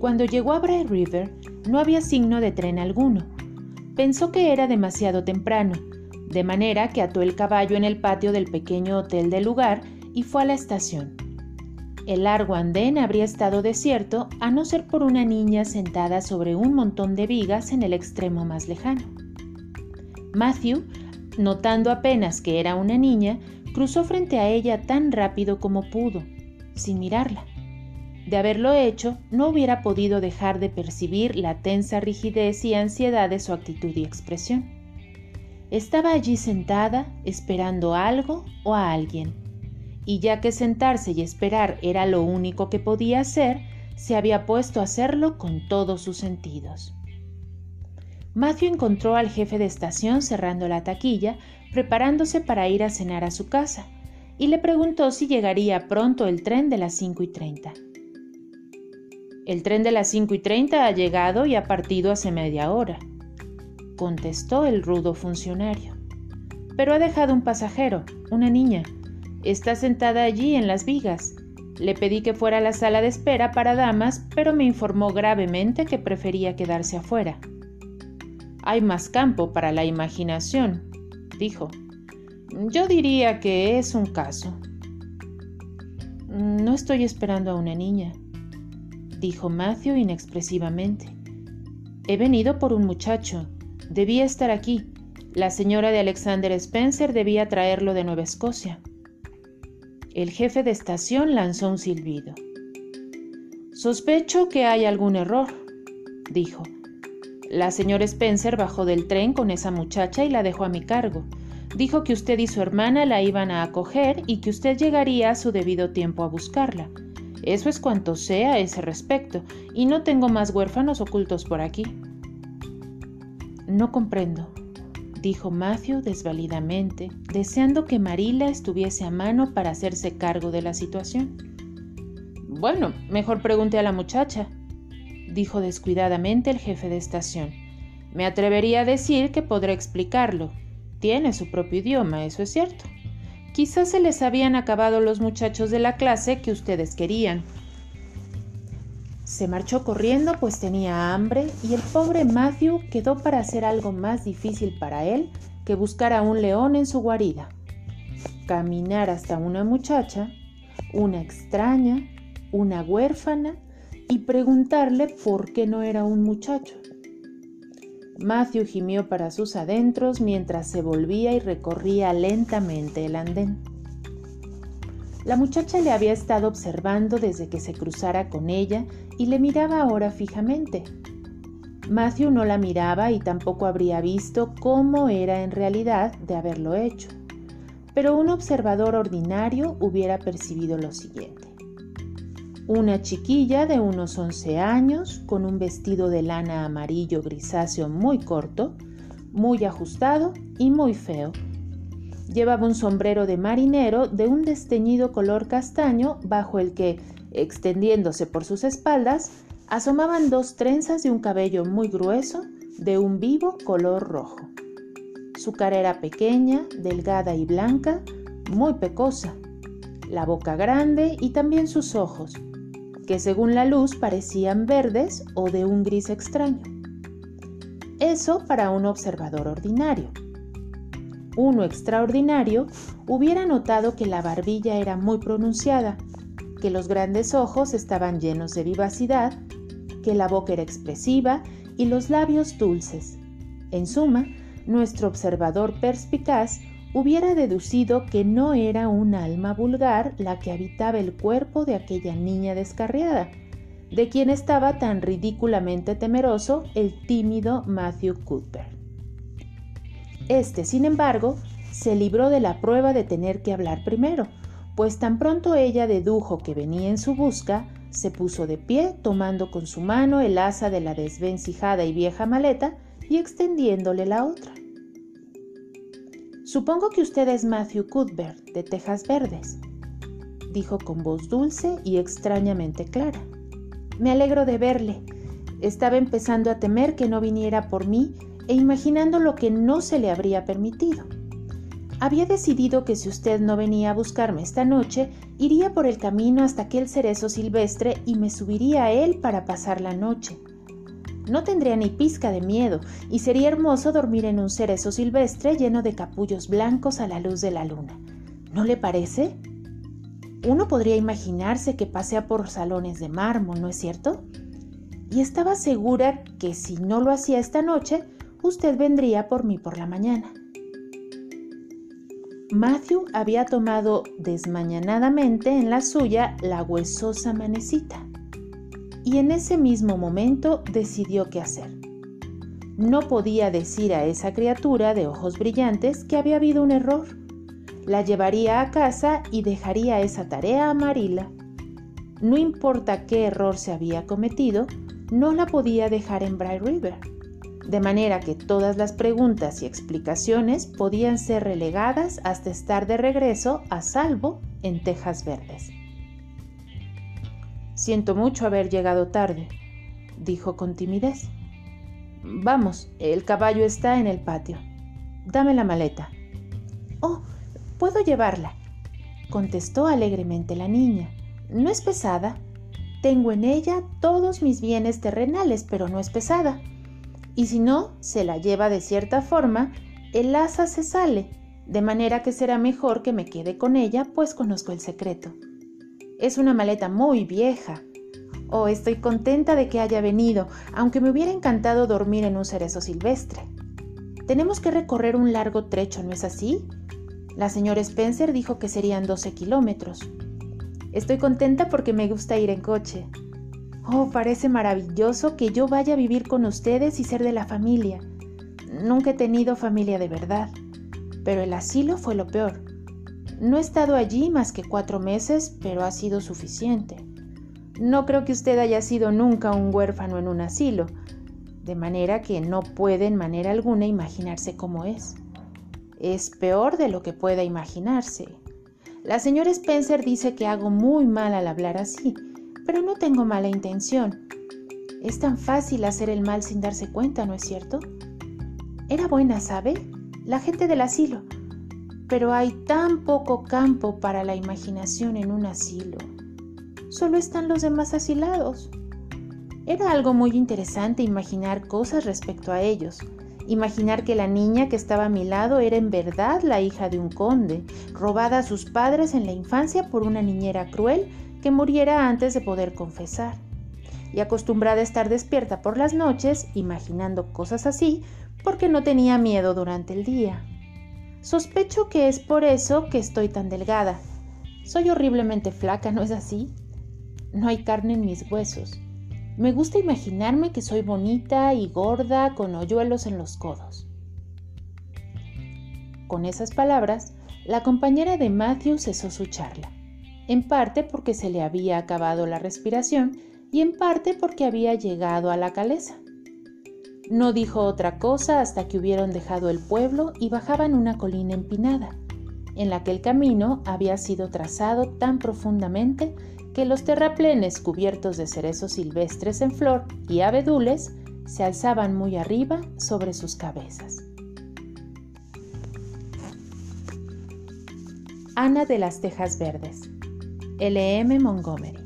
Cuando llegó a Bright River, no había signo de tren alguno. Pensó que era demasiado temprano, de manera que ató el caballo en el patio del pequeño hotel del lugar y fue a la estación. El largo andén habría estado desierto a no ser por una niña sentada sobre un montón de vigas en el extremo más lejano. Matthew, notando apenas que era una niña, cruzó frente a ella tan rápido como pudo, sin mirarla. De haberlo hecho, no hubiera podido dejar de percibir la tensa rigidez y ansiedad de su actitud y expresión. Estaba allí sentada, esperando algo o a alguien. Y ya que sentarse y esperar era lo único que podía hacer, se había puesto a hacerlo con todos sus sentidos. Matthew encontró al jefe de estación cerrando la taquilla, preparándose para ir a cenar a su casa, y le preguntó si llegaría pronto el tren de las 5 y 30. El tren de las 5 y 30 ha llegado y ha partido hace media hora, contestó el rudo funcionario. Pero ha dejado un pasajero, una niña. Está sentada allí en las vigas. Le pedí que fuera a la sala de espera para damas, pero me informó gravemente que prefería quedarse afuera. Hay más campo para la imaginación, dijo. Yo diría que es un caso. No estoy esperando a una niña, dijo Matthew inexpresivamente. He venido por un muchacho. Debía estar aquí. La señora de Alexander Spencer debía traerlo de Nueva Escocia. El jefe de estación lanzó un silbido. Sospecho que hay algún error, dijo. La señora Spencer bajó del tren con esa muchacha y la dejó a mi cargo. Dijo que usted y su hermana la iban a acoger y que usted llegaría a su debido tiempo a buscarla. Eso es cuanto sé a ese respecto, y no tengo más huérfanos ocultos por aquí. No comprendo, dijo Matthew desvalidamente, deseando que Marila estuviese a mano para hacerse cargo de la situación. Bueno, mejor pregunte a la muchacha, dijo descuidadamente el jefe de estación. Me atrevería a decir que podré explicarlo. Tiene su propio idioma, eso es cierto. Quizás se les habían acabado los muchachos de la clase que ustedes querían. Se marchó corriendo pues tenía hambre y el pobre Matthew quedó para hacer algo más difícil para él que buscar a un león en su guarida. Caminar hasta una muchacha, una extraña, una huérfana, y preguntarle por qué no era un muchacho. Matthew gimió para sus adentros mientras se volvía y recorría lentamente el andén. La muchacha le había estado observando desde que se cruzara con ella y le miraba ahora fijamente. Matthew no la miraba y tampoco habría visto cómo era en realidad de haberlo hecho, pero un observador ordinario hubiera percibido lo siguiente. Una chiquilla de unos 11 años, con un vestido de lana amarillo grisáceo muy corto, muy ajustado y muy feo. Llevaba un sombrero de marinero de un desteñido color castaño bajo el que, extendiéndose por sus espaldas, asomaban dos trenzas de un cabello muy grueso de un vivo color rojo. Su cara era pequeña, delgada y blanca, muy pecosa, la boca grande y también sus ojos, que según la luz parecían verdes o de un gris extraño. Eso para un observador ordinario. Uno extraordinario hubiera notado que la barbilla era muy pronunciada, que los grandes ojos estaban llenos de vivacidad, que la boca era expresiva y los labios dulces. En suma, nuestro observador perspicaz hubiera deducido que no era un alma vulgar la que habitaba el cuerpo de aquella niña descarriada, de quien estaba tan ridículamente temeroso el tímido Matthew Cuthbert. Este, sin embargo, se libró de la prueba de tener que hablar primero, pues tan pronto ella dedujo que venía en su busca, se puso de pie, tomando con su mano el asa de la desvencijada y vieja maleta y extendiéndole la otra. Supongo que usted es Matthew Cuthbert, de Tejas Verdes, dijo con voz dulce y extrañamente clara. Me alegro de verle. Estaba empezando a temer que no viniera por mí e imaginando lo que no se le habría permitido. había decidido que si usted no venía a buscarme esta noche, iría por el camino hasta aquel cerezo silvestre y me subiría a él para pasar la noche. No tendría ni pizca de miedo y sería hermoso dormir en un cerezo silvestre lleno de capullos blancos a la luz de la luna. ¿No le parece? Uno podría imaginarse que pasea por salones de mármol, ¿no es cierto? Y estaba segura que si no lo hacía esta noche, usted vendría por mí por la mañana. Matthew había tomado desmañanadamente en la suya la huesosa manecita y en ese mismo momento decidió qué hacer. No podía decir a esa criatura de ojos brillantes que había habido un error. La llevaría a casa y dejaría esa tarea a Marila. No importa qué error se había cometido, no la podía dejar en Bright River de manera que todas las preguntas y explicaciones podían ser relegadas hasta estar de regreso a salvo en Tejas Verdes. Siento mucho haber llegado tarde, dijo con timidez. Vamos, el caballo está en el patio. Dame la maleta. Oh, puedo llevarla, contestó alegremente la niña. No es pesada. Tengo en ella todos mis bienes terrenales, pero no es pesada y si no se la lleva de cierta forma, el asa se sale, de manera que será mejor que me quede con ella, pues conozco el secreto. Es una maleta muy vieja. Oh, estoy contenta de que haya venido, aunque me hubiera encantado dormir en un cerezo silvestre. Tenemos que recorrer un largo trecho, ¿no es así? La señora Spencer dijo que serían 12 kilómetros. Estoy contenta porque me gusta ir en coche. Oh, parece maravilloso que yo vaya a vivir con ustedes y ser de la familia. Nunca he tenido familia de verdad, pero el asilo fue lo peor. No he estado allí más que cuatro meses, pero ha sido suficiente. No creo que usted haya sido nunca un huérfano en un asilo, de manera que no puede en manera alguna imaginarse cómo es. Es peor de lo que pueda imaginarse. La señora Spencer dice que hago muy mal al hablar así, pero no tengo mala intención. Es tan fácil hacer el mal sin darse cuenta, ¿no es cierto? Era buena, ¿sabe? La gente del asilo. Pero hay tan poco campo para la imaginación en un asilo. Solo están los demás asilados. Era algo muy interesante imaginar cosas respecto a ellos. Imaginar que la niña que estaba a mi lado era en verdad la hija de un conde, robada a sus padres en la infancia por una niñera cruel que muriera antes de poder confesar. Y acostumbrada a estar despierta por las noches, imaginando cosas así, porque no tenía miedo durante el día. Sospecho que es por eso que estoy tan delgada. Soy horriblemente flaca, ¿no es así? No hay carne en mis huesos. Me gusta imaginarme que soy bonita y gorda con hoyuelos en los codos. Con esas palabras, la compañera de Matthew cesó su charla en parte porque se le había acabado la respiración y en parte porque había llegado a la caleza. No dijo otra cosa hasta que hubieron dejado el pueblo y bajaban una colina empinada, en la que el camino había sido trazado tan profundamente que los terraplenes cubiertos de cerezos silvestres en flor y abedules se alzaban muy arriba sobre sus cabezas. Ana de las Tejas Verdes L.M. Montgomery.